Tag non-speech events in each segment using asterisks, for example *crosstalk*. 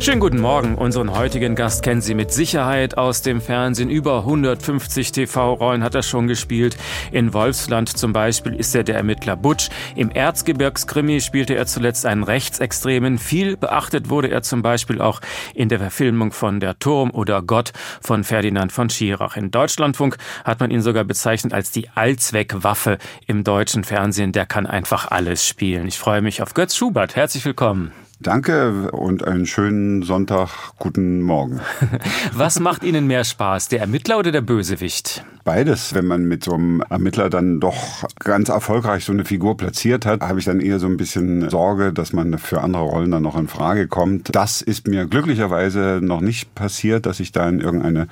Schönen guten Morgen. Unseren heutigen Gast kennen Sie mit Sicherheit aus dem Fernsehen. Über 150 TV-Rollen hat er schon gespielt. In Wolfsland zum Beispiel ist er der Ermittler Butch. Im Erzgebirgskrimi spielte er zuletzt einen Rechtsextremen. Viel beachtet wurde er zum Beispiel auch in der Verfilmung von Der Turm oder Gott von Ferdinand von Schirach. In Deutschlandfunk hat man ihn sogar bezeichnet als die Allzweckwaffe im deutschen Fernsehen. Der kann einfach alles spielen. Ich freue mich auf Götz Schubert. Herzlich willkommen. Danke und einen schönen Sonntag. Guten Morgen. *laughs* Was macht Ihnen mehr Spaß, der Ermittler oder der Bösewicht? Beides. Wenn man mit so einem Ermittler dann doch ganz erfolgreich so eine Figur platziert hat, habe ich dann eher so ein bisschen Sorge, dass man für andere Rollen dann noch in Frage kommt. Das ist mir glücklicherweise noch nicht passiert, dass ich da in irgendeine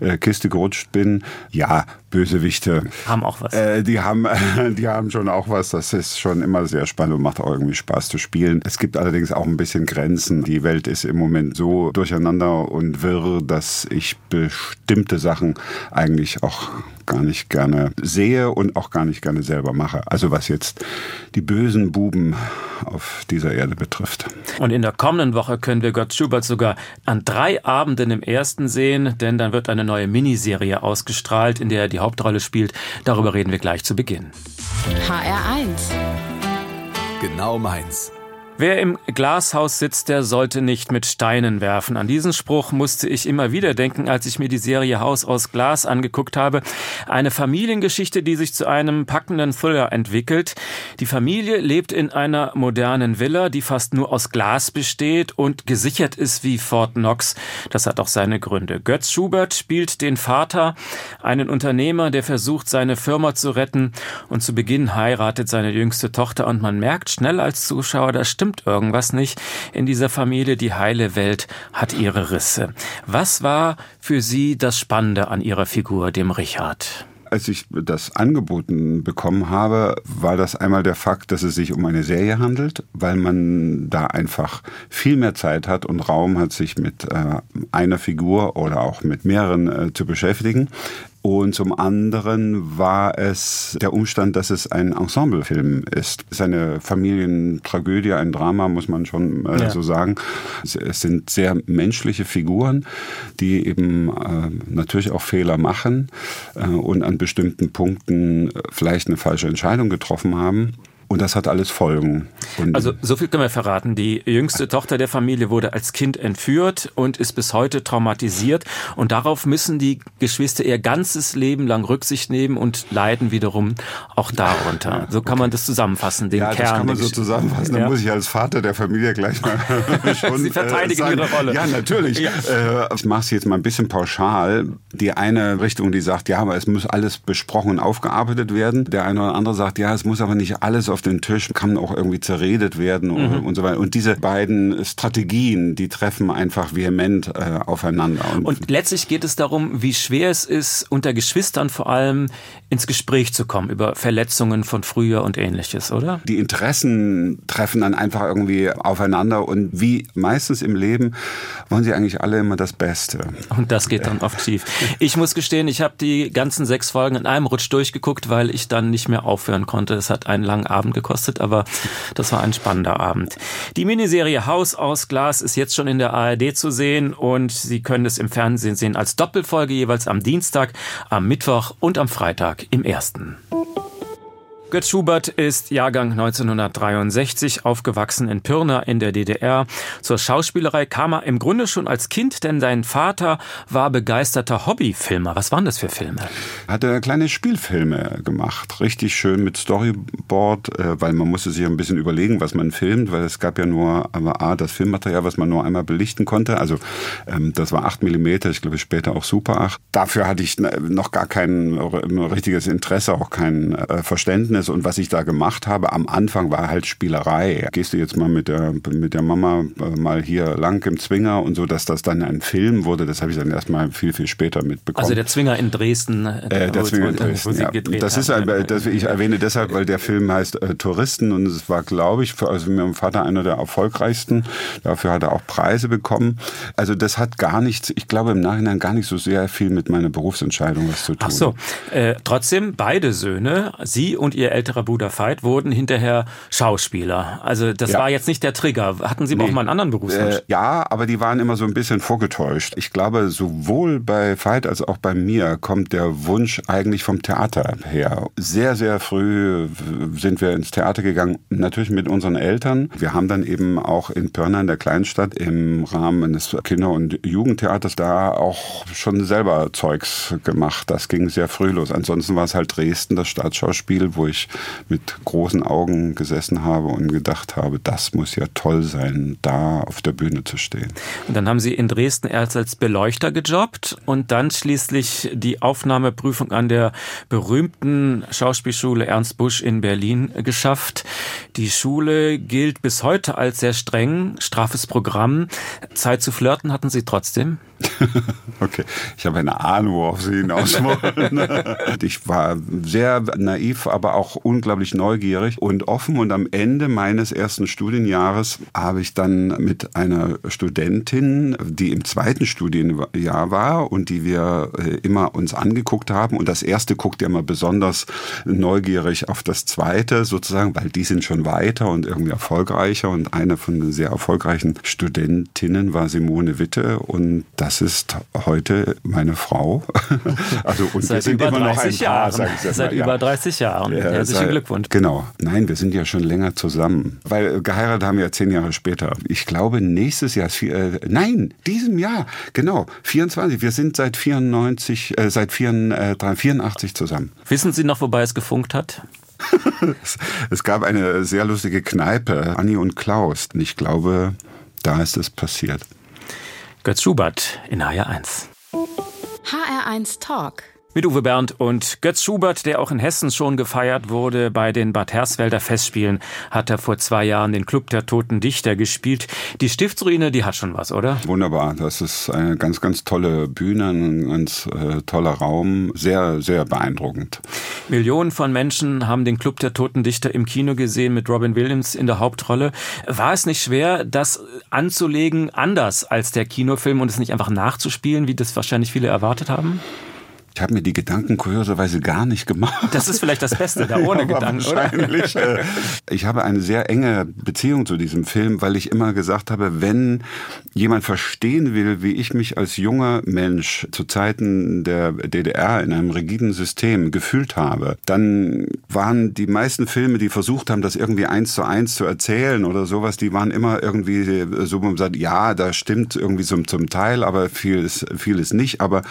äh, Kiste gerutscht bin. Ja, Bösewichte haben auch was. Äh, die haben, *laughs* die haben schon auch was. Das ist schon immer sehr spannend und macht auch irgendwie Spaß zu spielen. Es gibt allerdings auch ein bisschen Grenzen. Die Welt ist im Moment so durcheinander und wirr, dass ich bestimmte Sachen eigentlich auch gar nicht gerne sehe und auch gar nicht gerne selber mache. Also was jetzt die bösen Buben auf dieser Erde betrifft. Und in der kommenden Woche können wir Gott Schubert sogar an drei Abenden im ersten sehen, denn dann wird eine neue Miniserie ausgestrahlt, in der er die Hauptrolle spielt. Darüber reden wir gleich zu Beginn. HR1 Genau meins. Wer im Glashaus sitzt, der sollte nicht mit Steinen werfen. An diesen Spruch musste ich immer wieder denken, als ich mir die Serie Haus aus Glas angeguckt habe. Eine Familiengeschichte, die sich zu einem packenden Thriller entwickelt. Die Familie lebt in einer modernen Villa, die fast nur aus Glas besteht und gesichert ist wie Fort Knox. Das hat auch seine Gründe. Götz Schubert spielt den Vater, einen Unternehmer, der versucht, seine Firma zu retten und zu Beginn heiratet seine jüngste Tochter und man merkt schnell als Zuschauer, da stimmt stimmt irgendwas nicht in dieser Familie. Die heile Welt hat ihre Risse. Was war für Sie das Spannende an Ihrer Figur, dem Richard? Als ich das angeboten bekommen habe, war das einmal der Fakt, dass es sich um eine Serie handelt, weil man da einfach viel mehr Zeit hat und Raum hat, sich mit äh, einer Figur oder auch mit mehreren äh, zu beschäftigen. Und zum anderen war es der Umstand, dass es ein Ensemblefilm ist. Es ist eine Familientragödie, ein Drama, muss man schon äh, ja. so sagen. Es, es, sind sehr menschliche Figuren, die eben äh, natürlich auch Fehler machen äh, und an bestimmten Punkten vielleicht eine falsche Entscheidung getroffen haben. Und das hat alles Folgen. Und also so viel können wir verraten. Die jüngste Tochter der Familie wurde als Kind entführt und ist bis heute traumatisiert. Und darauf müssen die Geschwister ihr ganzes Leben lang Rücksicht nehmen und leiden wiederum auch darunter. So kann okay. man das zusammenfassen, den ja, Kern. das kann man so zusammenfassen. Ja. Da muss ich als Vater der Familie gleich mal *laughs* schon Sie verteidigen äh, ihre Rolle. Ja, natürlich. Ja. Äh, ich mache es jetzt mal ein bisschen pauschal. Die eine Richtung, die sagt, ja, aber es muss alles besprochen und aufgearbeitet werden. Der eine oder andere sagt, ja, es muss aber nicht alles auf auf den Tisch, kann auch irgendwie zerredet werden mhm. und so weiter. Und diese beiden Strategien, die treffen einfach vehement äh, aufeinander. Und, und letztlich geht es darum, wie schwer es ist, unter Geschwistern vor allem ins Gespräch zu kommen über Verletzungen von früher und ähnliches, oder? Die Interessen treffen dann einfach irgendwie aufeinander und wie meistens im Leben wollen sie eigentlich alle immer das Beste. Und das geht dann oft schief. Ich muss gestehen, ich habe die ganzen sechs Folgen in einem Rutsch durchgeguckt, weil ich dann nicht mehr aufhören konnte. Es hat einen langen Abend gekostet, aber das war ein spannender Abend. Die Miniserie Haus aus Glas ist jetzt schon in der ARD zu sehen und Sie können es im Fernsehen sehen als Doppelfolge jeweils am Dienstag, am Mittwoch und am Freitag im ersten. Götz Schubert ist Jahrgang 1963, aufgewachsen in Pirna in der DDR. Zur Schauspielerei kam er im Grunde schon als Kind, denn sein Vater war begeisterter Hobbyfilmer. Was waren das für Filme? Hat er kleine Spielfilme gemacht, richtig schön mit Storyboard, äh, weil man musste sich ein bisschen überlegen, was man filmt, weil es gab ja nur A, das Filmmaterial, was man nur einmal belichten konnte. Also ähm, das war 8 mm, ich glaube später auch Super 8. Dafür hatte ich noch gar kein richtiges Interesse, auch kein äh, Verständnis Verständnis und was ich da gemacht habe am Anfang war halt Spielerei. Gehst du jetzt mal mit der, mit der Mama äh, mal hier lang im Zwinger und so, dass das dann ein Film wurde, das habe ich dann erstmal viel, viel später mitbekommen. Also der Zwinger in Dresden. Äh, äh der Zwinger in Dresden, ja. Das ist ein, das, ich erwähne deshalb, weil der Film heißt äh, Touristen und es war, glaube ich, für also mit meinem Vater einer der erfolgreichsten. Dafür hat er auch Preise bekommen. Also das hat gar nichts, ich glaube im Nachhinein gar nicht so sehr viel mit meiner Berufsentscheidung was zu tun. Ach so. Äh, trotzdem beide Söhne, Sie und Ihr ihr älterer Bruder Veit wurden hinterher Schauspieler. Also das ja. war jetzt nicht der Trigger. Hatten Sie nee. auch mal einen anderen Berufswunsch? Äh, ja, aber die waren immer so ein bisschen vorgetäuscht. Ich glaube, sowohl bei Veit als auch bei mir kommt der Wunsch eigentlich vom Theater her. Sehr, sehr früh sind wir ins Theater gegangen, natürlich mit unseren Eltern. Wir haben dann eben auch in Pörner in der Kleinstadt im Rahmen des Kinder- und Jugendtheaters da auch schon selber Zeugs gemacht. Das ging sehr früh los. Ansonsten war es halt Dresden, das Staatsschauspiel, wo ich mit großen Augen gesessen habe und gedacht habe, das muss ja toll sein, da auf der Bühne zu stehen. Und dann haben Sie in Dresden erst als Beleuchter gejobbt und dann schließlich die Aufnahmeprüfung an der berühmten Schauspielschule Ernst Busch in Berlin geschafft. Die Schule gilt bis heute als sehr streng, straffes Programm. Zeit zu flirten hatten Sie trotzdem? *laughs* okay, ich habe eine Ahnung, worauf Sie hinaus wollen. *laughs* ich war sehr naiv, aber auch unglaublich neugierig und offen. Und am Ende meines ersten Studienjahres habe ich dann mit einer Studentin, die im zweiten Studienjahr war und die wir äh, immer uns angeguckt haben. Und das erste guckt ja immer besonders neugierig auf das zweite, sozusagen, weil die sind schon weiter und irgendwie erfolgreicher. Und eine von den sehr erfolgreichen Studentinnen war Simone Witte. Und das das ist heute meine Frau. *laughs* Also und seit wir sind immer noch ein Paar, sage ich Seit mal. über 30 Jahren. Ja, Herzlichen seit, Glückwunsch. Genau. Nein, wir sind ja schon länger zusammen. Weil geheiratet haben wir ja zehn Jahre später. Ich glaube, nächstes Jahr, äh, nein, diesem Jahr, genau, 24. Wir sind seit 94, äh, seit 84, 84 zusammen. Wissen Sie noch, wobei es gefunkt hat? *laughs* es gab eine sehr lustige Kneipe, Anni und Klaus. Und ich glaube, da ist es passiert. Götz Schubert in HR1. HR1 Talk. Mit Uwe Bernd und Götz Schubert, der auch in Hessen schon gefeiert wurde bei den Bad Hersfelder Festspielen, hat er vor zwei Jahren den Club der Toten Dichter gespielt. Die Stiftsruine, die hat schon was, oder? Wunderbar. Das ist eine ganz, ganz tolle Bühne, ein ganz äh, toller Raum. Sehr, sehr beeindruckend. Millionen von Menschen haben den Club der Toten Dichter im Kino gesehen mit Robin Williams in der Hauptrolle. War es nicht schwer, das anzulegen anders als der Kinofilm und es nicht einfach nachzuspielen, wie das wahrscheinlich viele erwartet haben? Ich habe mir die Gedanken kurioserweise gar nicht gemacht. Das ist vielleicht das Beste, da ohne *laughs* ja, Gedanken, wahrscheinlich. Oder? Ich habe eine sehr enge Beziehung zu diesem Film, weil ich immer gesagt habe, wenn jemand verstehen will, wie ich mich als junger Mensch zu Zeiten der DDR in einem rigiden System gefühlt habe, dann waren die meisten Filme, die versucht haben, das irgendwie eins zu eins zu erzählen oder sowas, die waren immer irgendwie so, wo man sagt, ja, da stimmt irgendwie zum, zum Teil, aber vieles, vieles nicht. Aber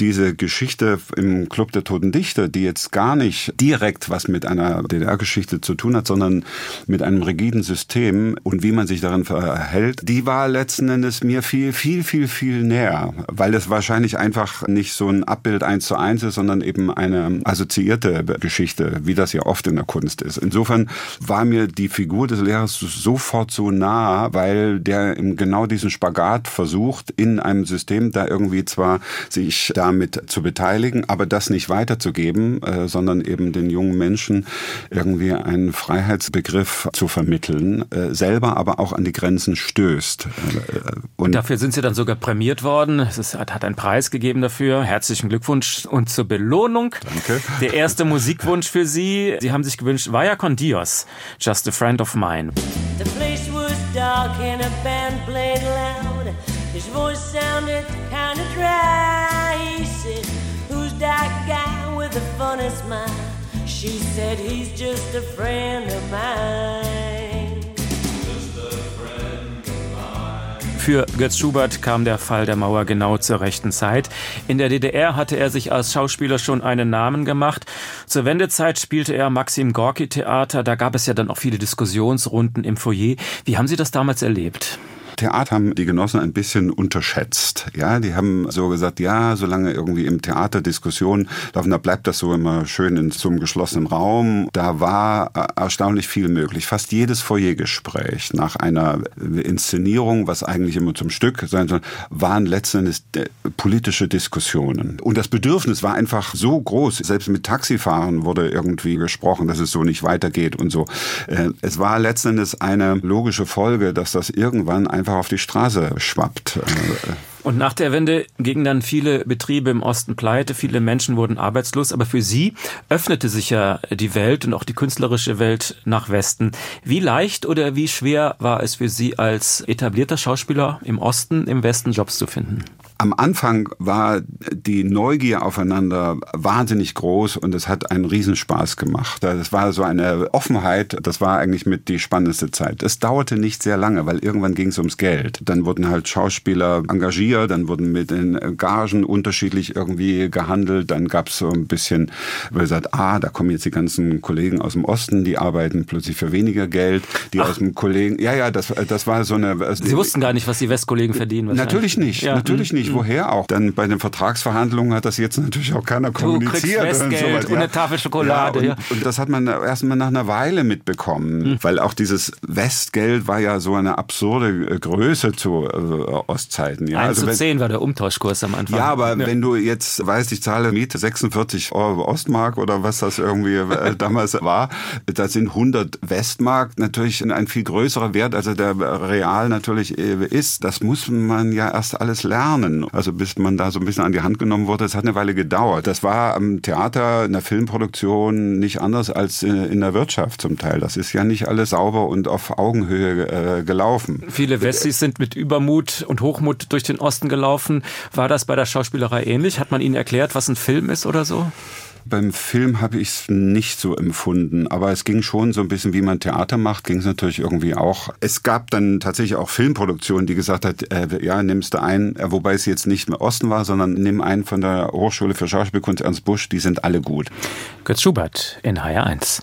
diese Geschichte im Club der Toten Dichter, die jetzt gar nicht direkt was mit einer DDR-Geschichte zu tun hat, sondern mit einem rigiden System und wie man sich darin verhält, die war letzten Endes mir viel, viel, viel, viel näher, weil es wahrscheinlich einfach nicht so ein Abbild eins zu eins ist, sondern eben eine assoziierte Geschichte, wie das ja oft in der Kunst ist. Insofern war mir die Figur des Lehrers sofort so nah, weil der genau diesen Spagat versucht, in einem System da irgendwie zwar sich damit zu beteiligen, beteiligen, aber das nicht weiterzugeben, äh, sondern eben den jungen Menschen irgendwie einen Freiheitsbegriff zu vermitteln, äh, selber aber auch an die Grenzen stößt. Äh, und dafür sind Sie dann sogar prämiert worden. Es hat einen Preis gegeben dafür. Herzlichen Glückwunsch und zur Belohnung. Danke. Der erste Musikwunsch für Sie. Sie haben sich gewünscht, Vaya con Dios, Just a Friend of Mine. The place was dark and a band played loud. His voice sounded kind of dry. He said, that guy with the funny smile. She said he's just a friend of mine. Für Götz Schubert kam der Fall der Mauer genau zur rechten Zeit. In der DDR hatte er sich als Schauspieler schon einen Namen gemacht. Zur Wendezeit spielte er Maxim Gorki Theater. Da gab es ja dann auch viele Diskussionsrunden im Foyer. Wie haben Sie das damals erlebt? Theater haben die Genossen ein bisschen unterschätzt. Ja, die haben so gesagt, ja, solange irgendwie im Theater Diskussionen laufen, da bleibt das so immer schön in so einem geschlossenen Raum. Da war erstaunlich viel möglich. Fast jedes Foyergespräch nach einer Inszenierung, was eigentlich immer zum Stück sein soll, waren letztendlich politische Diskussionen. Und das Bedürfnis war einfach so groß. Selbst mit Taxifahren wurde irgendwie gesprochen, dass es so nicht weitergeht und so. Äh, es war letztendlich eine logische Folge, dass das irgendwann einfach einfach auf die Straße schwappt. Und nach der Wende gingen dann viele Betriebe im Osten pleite, viele Menschen wurden arbeitslos, aber für Sie öffnete sich ja die Welt und auch die künstlerische Welt nach Westen. Wie leicht oder wie schwer war es für Sie als etablierter Schauspieler im Osten, im Westen Jobs zu finden? Am Anfang war die Neugier aufeinander wahnsinnig groß und es hat einen Riesenspaß gemacht. Das war so eine Offenheit, das war eigentlich mit die spannendste Zeit. Es dauerte nicht sehr lange, weil irgendwann ging es ums Geld. Dann wurden halt Schauspieler engagiert, dann wurden mit den Gagen unterschiedlich irgendwie gehandelt. Dann gab es so ein bisschen, weil gesagt, ah, da kommen jetzt die ganzen Kollegen aus dem Osten, die arbeiten plötzlich für weniger Geld. Die Ach. aus dem Kollegen, ja, ja, das, das war so eine. Sie wussten gar nicht, was die Westkollegen verdienen. Natürlich nicht, ja. natürlich nicht nicht, mhm. woher auch. Dann bei den Vertragsverhandlungen hat das jetzt natürlich auch keiner kommuniziert. Du kriegst Westgeld und, so und eine Tafel Schokolade. Ja, und, und, das hat man erst mal nach einer Weile mitbekommen, mhm. weil auch dieses Westgeld war ja so eine absurde äh, Größe zu äh, Ostzeiten. Ja. 1 also zu 10 war der Umtauschkurs am Anfang. Ja, aber ja. wenn du jetzt weißt, ich zahle Miete 46 Euro Ostmark oder was das irgendwie äh, *laughs* damals war, das sind 100 Westmark natürlich ein viel größerer Wert, als der real natürlich ist. Das muss man ja erst alles lernen. Also bis man da so ein bisschen an die Hand genommen wurde, es hat eine Weile gedauert. Das war am Theater, in der Filmproduktion nicht anders als in der Wirtschaft zum Teil. Das ist ja nicht alles sauber und auf Augenhöhe äh, gelaufen. Viele Wessis sind mit Übermut und Hochmut durch den Osten gelaufen. War das bei der Schauspielerei ähnlich? Hat man ihnen erklärt, was ein Film ist oder so? Beim Film habe ich es nicht so empfunden, aber es ging schon so ein bisschen, wie man Theater macht, ging es natürlich irgendwie auch. Es gab dann tatsächlich auch Filmproduktionen, die gesagt hat, äh, ja, nimmst du einen, äh, wobei es jetzt nicht mehr Osten war, sondern nimm einen von der Hochschule für Schauspielkunst Ernst Busch, die sind alle gut. Götz Schubert in HR1.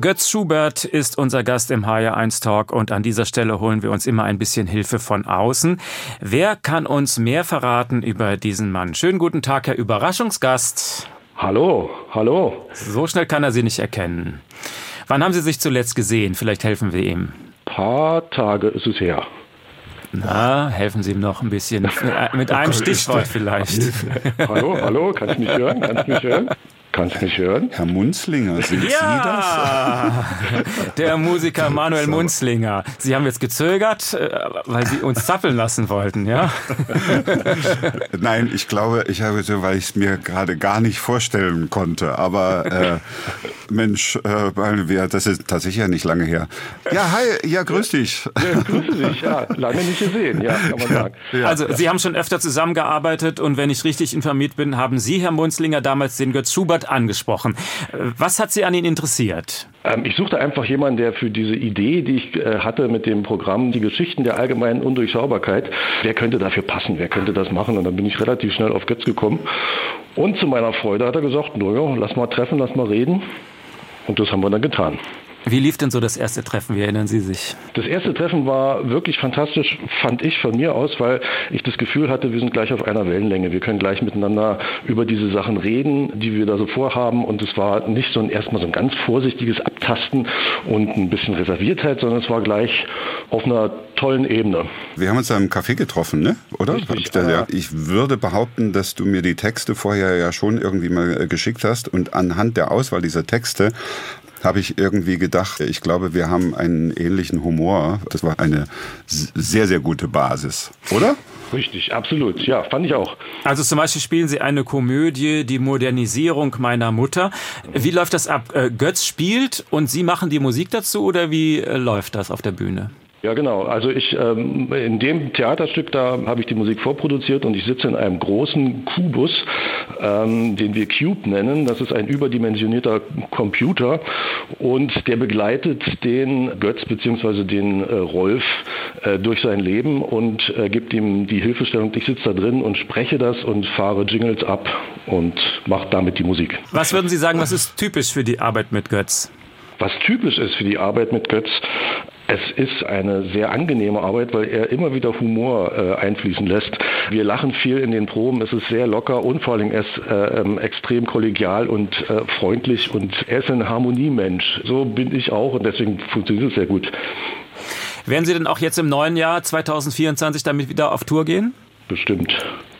Götz Schubert ist unser Gast im HR1 Talk und an dieser Stelle holen wir uns immer ein bisschen Hilfe von außen. Wer kann uns mehr verraten über diesen Mann? Schönen guten Tag, Herr Überraschungsgast. Hallo, hallo. So schnell kann er Sie nicht erkennen. Wann haben Sie sich zuletzt gesehen? Vielleicht helfen wir ihm. Ein paar Tage ist es her. Na, helfen Sie ihm noch ein bisschen. *laughs* Mit einem Stichwort vielleicht. Hallo, hallo, kannst du mich hören? Kannst du mich hören? Kannst du mich hören? Herr Munzlinger, sind ja, Sie das? *laughs* Der Musiker Manuel so. Munzlinger. Sie haben jetzt gezögert, äh, weil Sie uns zappeln lassen wollten, ja? *laughs* Nein, ich glaube, ich habe so, weil ich es mir gerade gar nicht vorstellen konnte. Aber äh, *laughs* Mensch, äh, das ist tatsächlich ja nicht lange her. Ja, hi, ja, grüß dich. Ja, grüß dich, ja, lange nicht gesehen, ja, kann man sagen. Ja. Also, Sie haben schon öfter zusammengearbeitet und wenn ich richtig informiert bin, haben Sie, Herr Munzlinger, damals den Götz Schubert angesprochen. Was hat Sie an ihn interessiert? Ähm, ich suchte einfach jemanden, der für diese Idee, die ich äh, hatte mit dem Programm, die Geschichten der allgemeinen Undurchschaubarkeit, wer könnte dafür passen, wer könnte das machen? Und dann bin ich relativ schnell auf Götz gekommen. Und zu meiner Freude hat er gesagt, naja, lass mal treffen, lass mal reden. Und das haben wir dann getan. Wie lief denn so das erste Treffen? Wie erinnern Sie sich? Das erste Treffen war wirklich fantastisch, fand ich von mir aus, weil ich das Gefühl hatte, wir sind gleich auf einer Wellenlänge. Wir können gleich miteinander über diese Sachen reden, die wir da so vorhaben. Und es war nicht so ein erstmal so ein ganz vorsichtiges Abtasten und ein bisschen Reserviertheit, sondern es war gleich auf einer tollen Ebene. Wir haben uns da im Café getroffen, ne? Oder? Richtig, ich, da, ja. ich würde behaupten, dass du mir die Texte vorher ja schon irgendwie mal äh, geschickt hast und anhand der Auswahl dieser Texte habe ich irgendwie gedacht, ich glaube, wir haben einen ähnlichen Humor. Das war eine sehr, sehr gute Basis, oder? Richtig, absolut. Ja, fand ich auch. Also zum Beispiel spielen Sie eine Komödie, die Modernisierung meiner Mutter. Wie läuft das ab? Äh, Götz spielt und Sie machen die Musik dazu oder wie äh, läuft das auf der Bühne? Ja, genau. Also ich ähm, in dem Theaterstück da habe ich die Musik vorproduziert und ich sitze in einem großen Kubus, ähm, den wir Cube nennen. Das ist ein überdimensionierter Computer und der begleitet den Götz bzw. den äh, Rolf äh, durch sein Leben und äh, gibt ihm die Hilfestellung. Ich sitze da drin und spreche das und fahre Jingles ab und mache damit die Musik. Was würden Sie sagen, was ist typisch für die Arbeit mit Götz? Was typisch ist für die Arbeit mit Götz, es ist eine sehr angenehme Arbeit, weil er immer wieder Humor äh, einfließen lässt. Wir lachen viel in den Proben, es ist sehr locker und vor allem er ist äh, ähm, extrem kollegial und äh, freundlich und er ist ein Harmoniemensch. So bin ich auch und deswegen funktioniert es sehr gut. Werden Sie denn auch jetzt im neuen Jahr 2024 damit wieder auf Tour gehen? Bestimmt.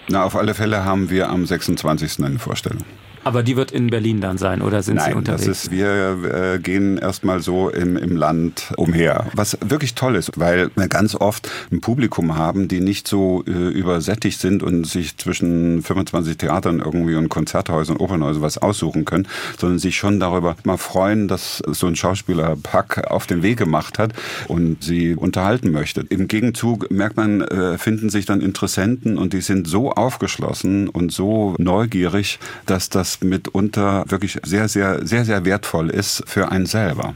Na, auf alle Fälle haben wir am 26. eine Vorstellung. Aber die wird in Berlin dann sein oder sind Nein, Sie unterwegs? Das ist, wir äh, gehen erstmal so im, im Land umher. Was wirklich toll ist, weil wir ganz oft ein Publikum haben, die nicht so äh, übersättigt sind und sich zwischen 25 Theatern irgendwie und Konzerthäusern und Opernhäusern was aussuchen können, sondern sich schon darüber mal freuen, dass so ein Schauspieler Pack auf den Weg gemacht hat und sie unterhalten möchte. Im Gegenzug merkt man, äh, finden sich dann Interessenten und die sind so aufgeschlossen und so neugierig, dass das mitunter wirklich sehr, sehr, sehr, sehr wertvoll ist für einen selber.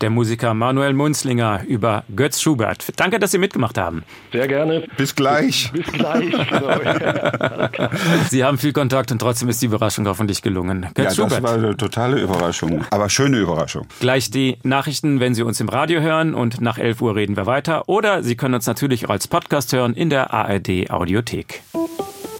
Der Musiker Manuel Munzlinger über Götz Schubert. Danke, dass Sie mitgemacht haben. Sehr gerne. Bis gleich. Bis, bis gleich. Genau. *laughs* Sie haben viel Kontakt und trotzdem ist die Überraschung hoffentlich gelungen. Götz ja, Schubert. das war eine totale Überraschung, aber schöne Überraschung. Gleich die Nachrichten, wenn Sie uns im Radio hören und nach 11 Uhr reden wir weiter. Oder Sie können uns natürlich auch als Podcast hören in der ARD Audiothek.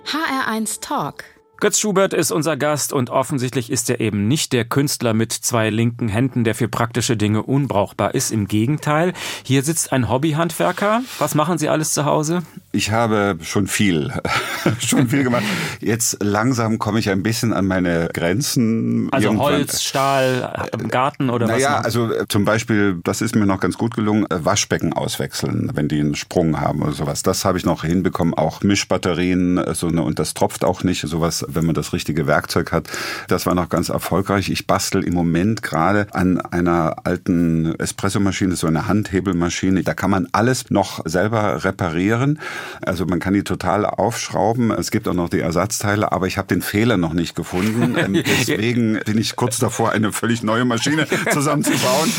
HR1 Talk. Götz Schubert ist unser Gast und offensichtlich ist er eben nicht der Künstler mit zwei linken Händen, der für praktische Dinge unbrauchbar ist. Im Gegenteil, hier sitzt ein Hobbyhandwerker. Was machen Sie alles zu Hause? Ich habe schon viel, *laughs* schon viel gemacht. Jetzt langsam komme ich ein bisschen an meine Grenzen. Also Irgendwann- Holz, Stahl, im Garten oder was? Naja, machen Sie? also äh, zum Beispiel, das ist mir noch ganz gut gelungen, äh, Waschbecken auswechseln, wenn die einen Sprung haben oder sowas. Das habe ich noch hinbekommen. Auch Mischbatterien, äh, so eine, und das tropft auch nicht. Sowas, wenn man das richtige Werkzeug hat. Das war noch ganz erfolgreich. Ich bastel im Moment gerade an einer alten Espressomaschine, so eine Handhebelmaschine. Da kann man alles noch selber reparieren. Also man kann die total aufschrauben. Es gibt auch noch die Ersatzteile, aber ich habe den Fehler noch nicht gefunden. *laughs* Ähm, Deswegen bin ich kurz davor, eine völlig neue Maschine *laughs* zusammenzubauen.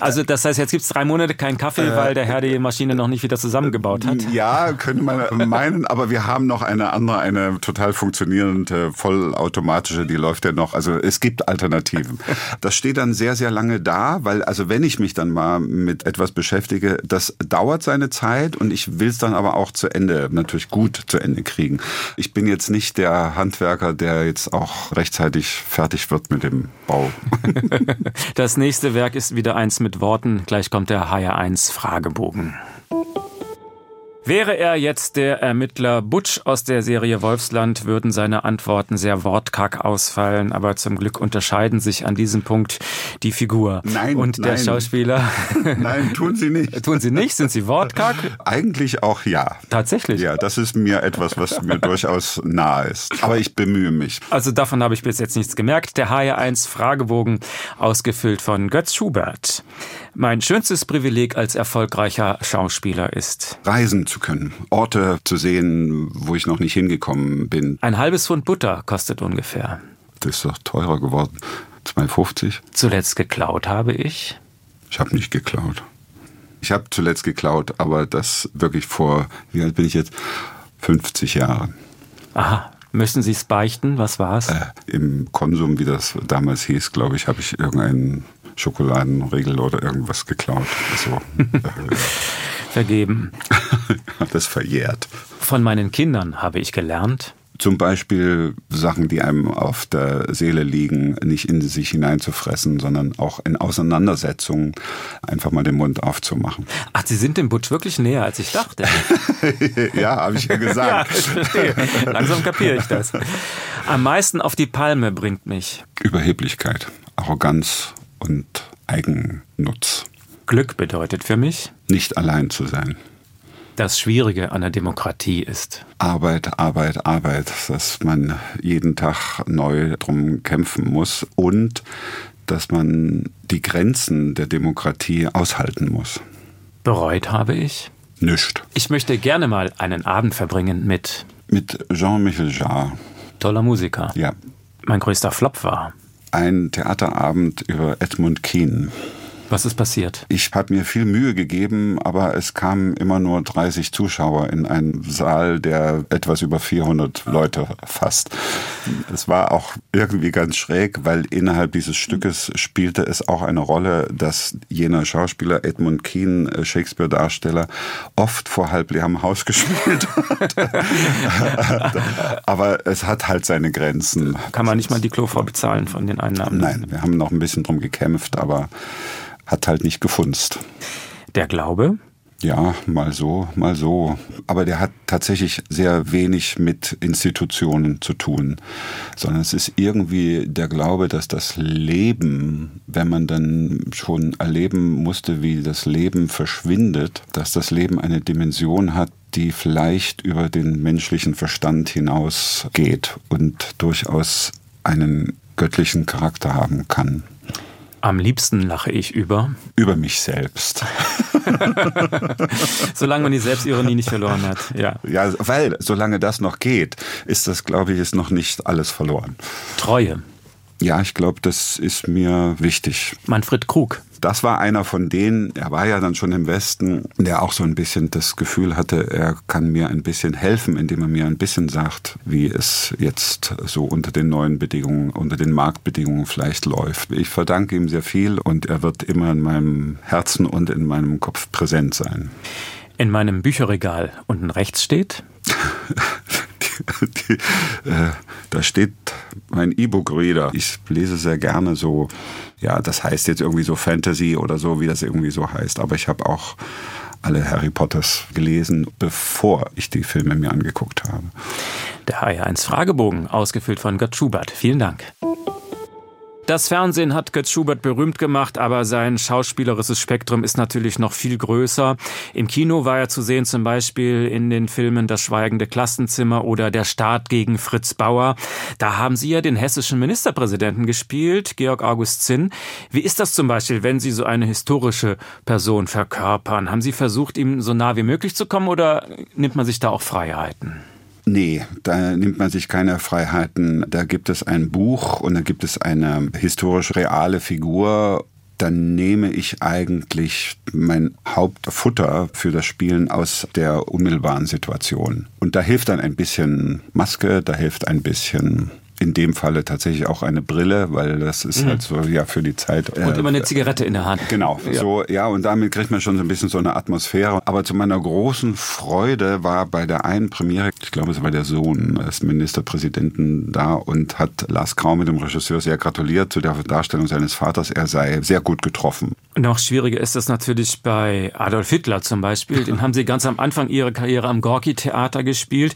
Also das heißt, jetzt gibt es drei Monate keinen Kaffee, Äh, weil der Herr die Maschine noch nicht wieder zusammengebaut hat. Ja, könnte man meinen, aber wir haben noch eine andere, eine total funktionierende, vollautomatische, die läuft ja noch. Also es gibt Alternativen. *laughs* Das steht dann sehr, sehr lange da, weil also wenn ich mich dann mal mit etwas beschäftige, das dauert seine Zeit und ich will es dann aber auch zu Ende, natürlich gut zu Ende kriegen. Ich bin jetzt nicht der Handwerker, der jetzt auch rechtzeitig fertig wird mit dem Bau. *laughs* Das nächste Werk ist wieder eins mit Worten. Gleich kommt der HR1 Fragebogen. Wäre er jetzt der Ermittler Butch aus der Serie Wolfsland, würden seine Antworten sehr wortkarg ausfallen, aber zum Glück unterscheiden sich an diesem Punkt die Figur Nein, und der nein. Schauspieler. *laughs* Nein, tun Sie nicht. Tun sie nicht? Sind sie wortkarg? Eigentlich auch ja. Tatsächlich. Ja, das ist mir etwas, was mir *laughs* durchaus nahe ist. Aber ich bemühe mich. Also davon habe ich bis jetzt nichts gemerkt. Der HR1 Fragebogen, ausgefüllt von Götz Schubert. Mein schönstes Privileg als erfolgreicher Schauspieler ist Reisen zu können, Orte zu sehen, wo ich noch nicht hingekommen bin. ein halbes Pfund Butter kostet ungefähr. Das ist doch teurer geworden. 2,50? Zuletzt geklaut habe ich. Ich habe nicht geklaut. Ich habe zuletzt geklaut, aber das wirklich vor, wie alt bin ich jetzt? 50 Jahre. Aha. Müssen Sie es beichten? Was war's? Äh, Im Konsum, wie das damals hieß, glaube ich, habe ich irgendeinen Schokoladenriegel oder irgendwas geklaut. *laughs* So. Vergeben. *laughs* das verjährt. Von meinen Kindern habe ich gelernt. Zum Beispiel Sachen, die einem auf der Seele liegen, nicht in sich hineinzufressen, sondern auch in Auseinandersetzungen einfach mal den Mund aufzumachen. Ach, Sie sind dem Butch wirklich näher, als ich dachte. *laughs* ja, habe ich ja ja, gesagt. ich verstehe. Langsam kapiere ich das. Am meisten auf die Palme bringt mich. Überheblichkeit, Arroganz und Eigennutz. Glück bedeutet für mich, Nicht allein zu sein. das Schwierige an der Demokratie ist. Arbeit, Arbeit, Arbeit, dass man jeden Tag neu drum kämpfen muss und dass man die Grenzen der Demokratie aushalten muss. Bereut habe ich. Nischt. Ich möchte gerne mal einen Abend verbringen mit Mit Jean-Michel Jarre, toller Musiker. ja, Mein größter Flop war. Ein Theaterabend über Edmund Kean. Was ist passiert? Ich habe mir viel Mühe gegeben, aber es kamen immer nur 30 Zuschauer in einen Saal, der etwas über 400 Leute fasst. Es war auch irgendwie ganz schräg, weil innerhalb dieses Stückes spielte es auch eine Rolle, dass jener Schauspieler Edmund Kean, äh, Shakespeare-Darsteller, oft vor halb leerem Haus *laughs* gespielt hat. *laughs* aber es hat halt seine Grenzen. Kann man nicht mal die Klofrau bezahlen von den Einnahmen? Nein, wir haben noch ein bisschen drum gekämpft, aber hat halt nicht gefunzt. Der Glaube? Ja, mal so, mal so. Aber der hat tatsächlich sehr wenig mit Institutionen zu tun, sondern es ist irgendwie der Glaube, dass das Leben, wenn man dann schon erleben musste, wie das Leben verschwindet, dass das Leben eine Dimension hat, die vielleicht über den menschlichen Verstand hinausgeht und durchaus einen göttlichen Charakter haben kann. Am liebsten lache ich über. Über mich selbst. *laughs* solange man die Selbstironie nicht verloren hat, ja. Ja, weil solange das noch geht, ist das, glaube ich, ist noch nicht alles verloren. Treue. Ja, ich glaube, das ist mir wichtig. Manfred Krug das war einer von denen, er war ja dann schon im Westen, der auch so ein bisschen das Gefühl hatte, er kann mir ein bisschen helfen, indem er mir ein bisschen sagt, wie es jetzt so unter den neuen Bedingungen, unter den Marktbedingungen vielleicht läuft. Ich verdanke ihm sehr viel und er wird immer in meinem Herzen und in meinem Kopf präsent sein. In meinem Bücherregal unten rechts steht *laughs* *laughs* die, äh, da steht mein E-Book-Reader. Ich lese sehr gerne so, ja, das heißt jetzt irgendwie so Fantasy oder so, wie das irgendwie so heißt. Aber ich habe auch alle Harry Potters gelesen, bevor ich die Filme mir angeguckt habe. Der HR1 Fragebogen, ausgefüllt von Gott Schubert. Vielen Dank. Das Fernsehen hat Götz Schubert berühmt gemacht, aber sein schauspielerisches Spektrum ist natürlich noch viel größer. Im Kino war er zu sehen zum Beispiel in den Filmen Das schweigende Klassenzimmer oder Der Staat gegen Fritz Bauer. Da haben Sie ja den hessischen Ministerpräsidenten gespielt, Georg August Zinn. Wie ist das zum Beispiel, wenn Sie so eine historische Person verkörpern? Haben Sie versucht, ihm so nah wie möglich zu kommen oder nimmt man sich da auch Freiheiten? Nee, da nimmt man sich keine Freiheiten. Da gibt es ein Buch und da gibt es eine historisch reale Figur dann nehme ich eigentlich mein Hauptfutter für das Spielen aus der unmittelbaren Situation. Und da hilft dann ein bisschen Maske, da hilft ein bisschen in dem Falle tatsächlich auch eine Brille, weil das ist mhm. halt so ja für die Zeit. Und äh, immer eine Zigarette in der Hand. Genau, ja. so ja und damit kriegt man schon so ein bisschen so eine Atmosphäre. Aber zu meiner großen Freude war bei der einen Premiere, ich glaube es war der Sohn des Ministerpräsidenten da und hat Lars Grau mit dem Regisseur sehr gratuliert zu der Darstellung seines Vaters. Er sei sehr gut getroffen. Noch schwieriger ist das natürlich bei Adolf Hitler zum Beispiel. Den *laughs* haben Sie ganz am Anfang Ihrer Karriere am Gorki-Theater gespielt.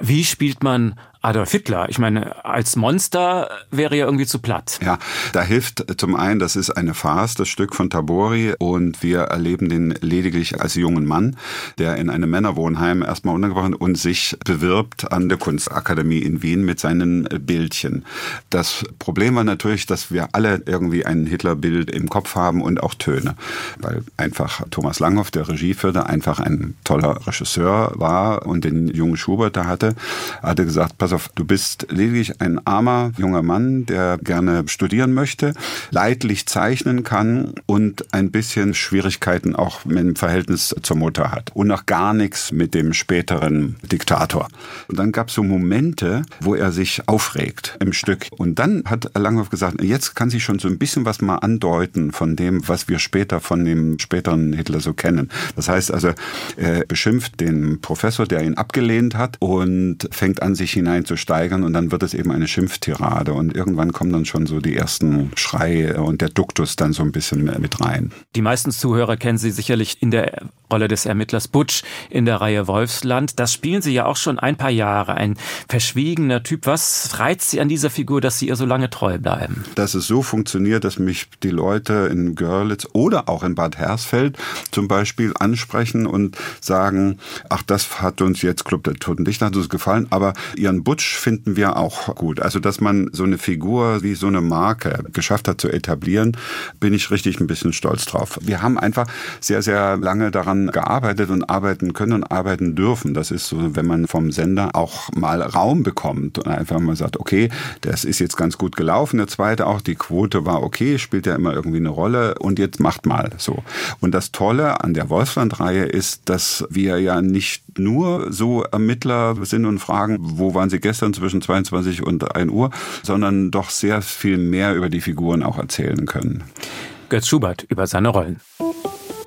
Wie spielt man Adolf Hitler. Ich meine, als Monster wäre ja irgendwie zu platt. Ja, da hilft zum einen, das ist eine Farce, das Stück von Tabori, und wir erleben den lediglich als jungen Mann, der in einem Männerwohnheim erstmal untergebracht und sich bewirbt an der Kunstakademie in Wien mit seinen Bildchen. Das Problem war natürlich, dass wir alle irgendwie ein Hitlerbild im Kopf haben und auch Töne, weil einfach Thomas Langhoff, der Regie führte, einfach ein toller Regisseur war und den jungen Schubert da hatte, hatte gesagt, pass auf, du bist lediglich ein armer junger Mann, der gerne studieren möchte, leidlich zeichnen kann und ein bisschen Schwierigkeiten auch dem Verhältnis zur Mutter hat und noch gar nichts mit dem späteren Diktator. Und dann gab es so Momente, wo er sich aufregt im Stück. Und dann hat Langhoff gesagt, jetzt kann sich schon so ein bisschen was mal andeuten von dem, was wir später von dem späteren Hitler so kennen. Das heißt also, er beschimpft den Professor, der ihn abgelehnt hat und fängt an, sich hinein zu steigern und dann wird es eben eine Schimpftirade und irgendwann kommen dann schon so die ersten Schreie und der Duktus dann so ein bisschen mit rein. Die meisten Zuhörer kennen Sie sicherlich in der Rolle des Ermittlers Butch in der Reihe Wolfsland. Das spielen Sie ja auch schon ein paar Jahre. Ein verschwiegener Typ. Was reizt Sie an dieser Figur, dass Sie ihr so lange treu bleiben? Dass es so funktioniert, dass mich die Leute in Görlitz oder auch in Bad Hersfeld zum Beispiel ansprechen und sagen, ach, das hat uns jetzt Club der Toten Dichter hat uns gefallen, aber Ihren Butch finden wir auch gut. Also, dass man so eine Figur wie so eine Marke geschafft hat zu etablieren, bin ich richtig ein bisschen stolz drauf. Wir haben einfach sehr, sehr lange daran gearbeitet und arbeiten können und arbeiten dürfen. Das ist so, wenn man vom Sender auch mal Raum bekommt und einfach mal sagt, okay, das ist jetzt ganz gut gelaufen. Der zweite auch, die Quote war okay, spielt ja immer irgendwie eine Rolle und jetzt macht mal so. Und das Tolle an der Wolfsland-Reihe ist, dass wir ja nicht nur so Ermittler sind und fragen, wo waren sie gestern zwischen 22 und 1 Uhr, sondern doch sehr viel mehr über die Figuren auch erzählen können. Götz Schubert über seine Rollen.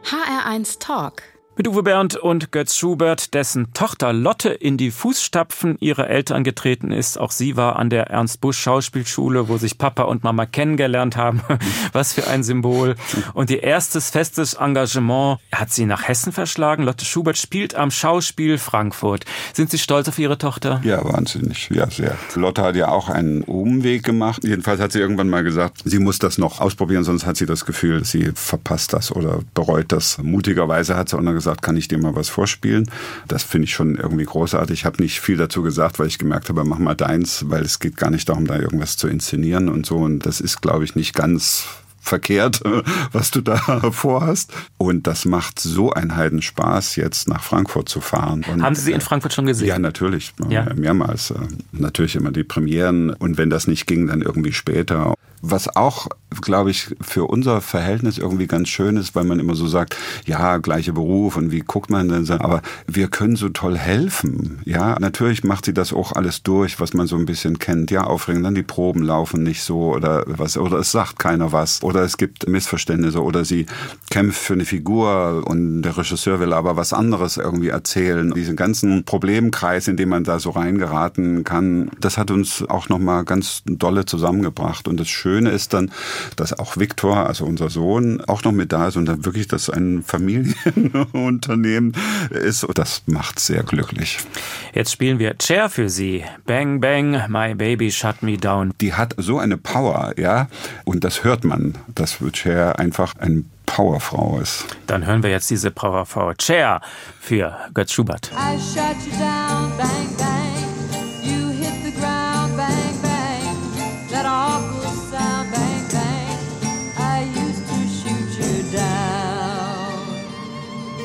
HR1 Talk Mit Uwe Bernd und Götz Schubert, dessen Tochter Lotte in die Fußstapfen ihrer Eltern getreten ist. Auch sie war an der Ernst Busch Schauspielschule, wo sich Papa und Mama kennengelernt haben. *laughs* Was für ein Symbol. Und ihr erstes festes Engagement hat sie nach Hessen verschlagen. Lotte Schubert spielt am Schauspiel Frankfurt. Sind Sie stolz auf Ihre Tochter? Ja, wahnsinnig. Ja, sehr. Lotte hat ja auch einen Umweg gemacht. Jedenfalls hat sie irgendwann mal gesagt, sie muss das noch ausprobieren, sonst hat sie das Gefühl, sie verpasst das oder bereut das. Mutigerweise hat sie auch noch gesagt, gesagt, kann ich dir mal was vorspielen? Das finde ich schon irgendwie großartig. Ich habe nicht viel dazu gesagt, weil ich gemerkt habe, mach mal deins, weil es geht gar nicht darum, da irgendwas zu inszenieren und so. Und das ist, glaube ich, nicht ganz verkehrt, *laughs* was du da *laughs* vorhast. Und das macht so einen Heidenspaß, jetzt nach Frankfurt zu fahren. Und Haben Sie sie in Frankfurt schon gesehen? Ja, natürlich. Ja. Mehrmals. Äh, natürlich immer die Premieren. Und wenn das nicht ging, dann irgendwie später. Was auch, glaube ich, für unser Verhältnis irgendwie ganz schön ist, weil man immer so sagt, ja, gleicher Beruf und wie guckt man denn aber wir können so toll helfen. Ja, natürlich macht sie das auch alles durch, was man so ein bisschen kennt. Ja, aufregend, dann die Proben laufen nicht so oder was, oder es sagt keiner was oder es gibt Missverständnisse oder sie kämpft für eine Figur und der Regisseur will aber was anderes irgendwie erzählen. Diesen ganzen Problemkreis, in dem man da so reingeraten kann, das hat uns auch nochmal ganz dolle zusammengebracht und das Schöne Schöne ist dann, dass auch Viktor, also unser Sohn, auch noch mit da ist und dann wirklich das ein Familienunternehmen ist. Und das macht sehr glücklich. Jetzt spielen wir Chair für Sie. Bang, bang, my baby shut me down. Die hat so eine Power, ja. Und das hört man, dass Chair einfach ein Powerfrau ist. Dann hören wir jetzt diese Powerfrau Chair für Götz Schubert. I shut you down, bang, bang. You hit the ground, bang, bang. That awful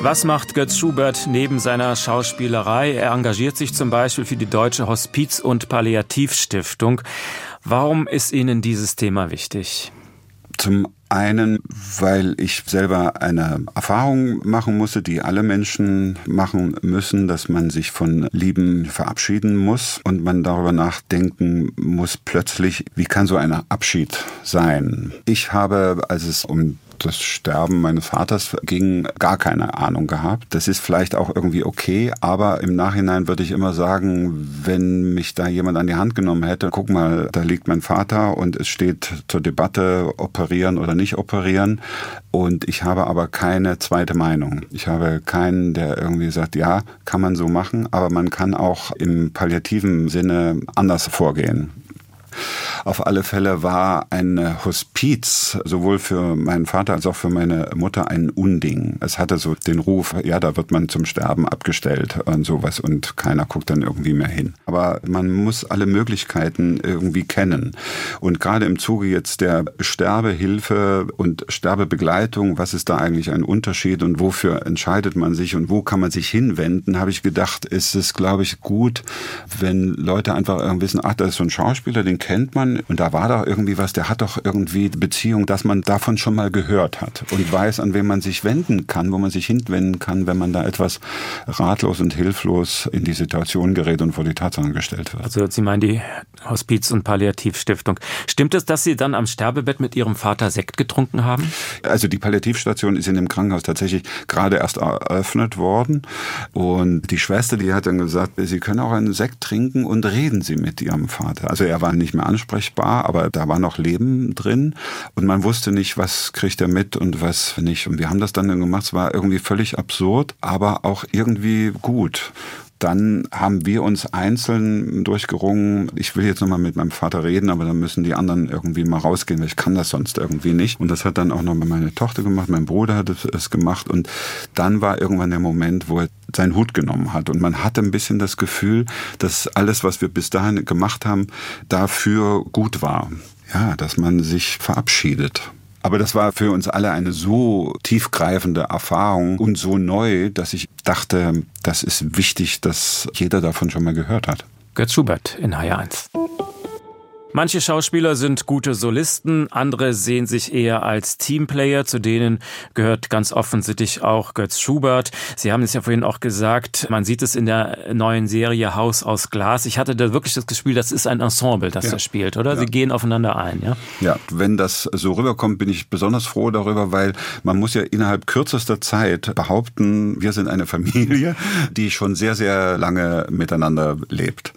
Was macht Götz Schubert neben seiner Schauspielerei? Er engagiert sich zum Beispiel für die Deutsche Hospiz- und Palliativstiftung. Warum ist Ihnen dieses Thema wichtig? Zum einen, weil ich selber eine Erfahrung machen musste, die alle Menschen machen müssen, dass man sich von Lieben verabschieden muss und man darüber nachdenken muss plötzlich, wie kann so ein Abschied sein? Ich habe, als es um das Sterben meines Vaters ging, gar keine Ahnung gehabt. Das ist vielleicht auch irgendwie okay, aber im Nachhinein würde ich immer sagen, wenn mich da jemand an die Hand genommen hätte, guck mal, da liegt mein Vater und es steht zur Debatte, operieren oder nicht operieren. Und ich habe aber keine zweite Meinung. Ich habe keinen, der irgendwie sagt, ja, kann man so machen, aber man kann auch im palliativen Sinne anders vorgehen. Auf alle Fälle war ein Hospiz sowohl für meinen Vater als auch für meine Mutter ein Unding. Es hatte so den Ruf, ja, da wird man zum Sterben abgestellt und sowas und keiner guckt dann irgendwie mehr hin. Aber man muss alle Möglichkeiten irgendwie kennen. Und gerade im Zuge jetzt der Sterbehilfe und Sterbebegleitung, was ist da eigentlich ein Unterschied und wofür entscheidet man sich und wo kann man sich hinwenden, habe ich gedacht, ist es, glaube ich, gut, wenn Leute einfach wissen, ach, da ist so ein Schauspieler, den kennt man und da war doch irgendwie was, der hat doch irgendwie Beziehung, dass man davon schon mal gehört hat und weiß, an wen man sich wenden kann, wo man sich hinwenden kann, wenn man da etwas ratlos und hilflos in die Situation gerät und vor die Tatsachen gestellt wird. Also Sie meinen die Hospiz- und Palliativstiftung. Stimmt es, dass Sie dann am Sterbebett mit Ihrem Vater Sekt getrunken haben? Also die Palliativstation ist in dem Krankenhaus tatsächlich gerade erst eröffnet worden und die Schwester, die hat dann gesagt, Sie können auch einen Sekt trinken und reden Sie mit Ihrem Vater. Also er war nicht mehr ansprechbar, aber da war noch Leben drin und man wusste nicht, was kriegt er mit und was nicht. Und wir haben das dann gemacht. Es war irgendwie völlig absurd, aber auch irgendwie gut. Dann haben wir uns einzeln durchgerungen. Ich will jetzt nochmal mit meinem Vater reden, aber dann müssen die anderen irgendwie mal rausgehen, weil ich kann das sonst irgendwie nicht. Und das hat dann auch noch meine Tochter gemacht, mein Bruder hat es gemacht. Und dann war irgendwann der Moment, wo er seinen Hut genommen hat. Und man hatte ein bisschen das Gefühl, dass alles, was wir bis dahin gemacht haben, dafür gut war. Ja, dass man sich verabschiedet. Aber das war für uns alle eine so tiefgreifende Erfahrung und so neu, dass ich dachte, das ist wichtig, dass jeder davon schon mal gehört hat. Götz Schubert in HR1. Manche Schauspieler sind gute Solisten, andere sehen sich eher als Teamplayer, zu denen gehört ganz offensichtlich auch Götz Schubert. Sie haben es ja vorhin auch gesagt, man sieht es in der neuen Serie Haus aus Glas. Ich hatte da wirklich das Gefühl, das ist ein Ensemble, das ja. da spielt, oder? Ja. Sie gehen aufeinander ein, ja? Ja, wenn das so rüberkommt, bin ich besonders froh darüber, weil man muss ja innerhalb kürzester Zeit behaupten, wir sind eine Familie, die schon sehr, sehr lange miteinander lebt.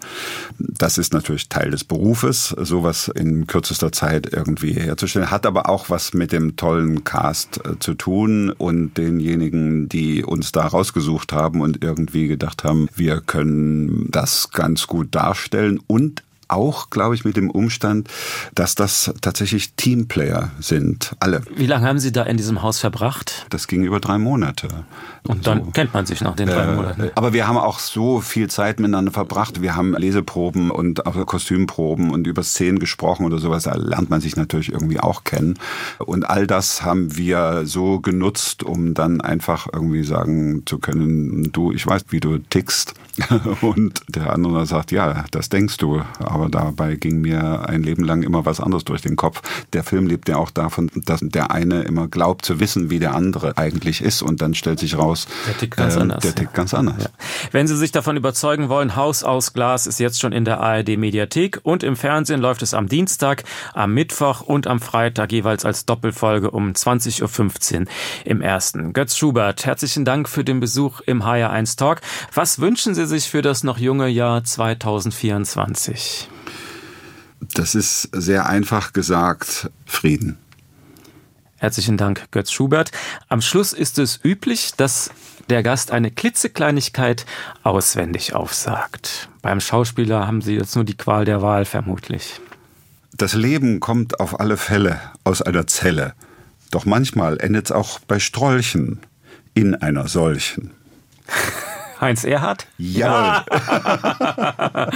Das ist natürlich Teil des Berufes, sowas in kürzester Zeit irgendwie herzustellen, hat aber auch was mit dem tollen Cast äh, zu tun und denjenigen, die uns da rausgesucht haben und irgendwie gedacht haben, wir können das ganz gut darstellen und auch, glaube ich, mit dem Umstand, dass das tatsächlich Teamplayer sind. Alle. Wie lange haben Sie da in diesem Haus verbracht? Das ging über drei Monate. Und dann so. kennt man sich nach den drei äh, Monaten. Aber wir haben auch so viel Zeit miteinander verbracht. Wir haben Leseproben und auch Kostümproben und über Szenen gesprochen oder sowas. Da lernt man sich natürlich irgendwie auch kennen. Und all das haben wir so genutzt, um dann einfach irgendwie sagen zu können, du, ich weiß, wie du tickst. *laughs* Und der andere sagt, ja, das denkst du. Aber aber dabei ging mir ein Leben lang immer was anderes durch den Kopf. Der Film lebt ja auch davon, dass der eine immer glaubt zu wissen, wie der andere eigentlich ist und dann stellt sich raus, der tickt ganz äh, anders. Der tickt ganz anders. Ja. Wenn Sie sich davon überzeugen wollen, Haus aus Glas ist jetzt schon in der ARD Mediathek und im Fernsehen läuft es am Dienstag, am Mittwoch und am Freitag jeweils als Doppelfolge um 20.15 Uhr im ersten. Götz Schubert, herzlichen Dank für den Besuch im HR1 Talk. Was wünschen Sie sich für das noch junge Jahr 2024? Das ist sehr einfach gesagt Frieden. Herzlichen Dank, Götz Schubert. Am Schluss ist es üblich, dass der Gast eine klitzekleinigkeit auswendig aufsagt. Beim Schauspieler haben Sie jetzt nur die Qual der Wahl vermutlich. Das Leben kommt auf alle Fälle aus einer Zelle. Doch manchmal endet es auch bei Strolchen in einer solchen. *laughs* Heinz Erhardt? Ja. *laughs*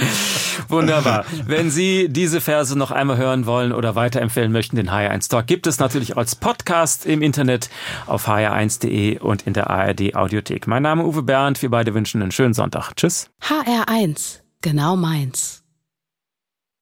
Wunderbar. Wenn Sie diese Verse noch einmal hören wollen oder weiterempfehlen möchten, den HR1 Talk, gibt es natürlich als Podcast im Internet auf hr1.de und in der ARD Audiothek. Mein Name ist Uwe Bernd. Wir beide wünschen einen schönen Sonntag. Tschüss. HR1. Genau meins.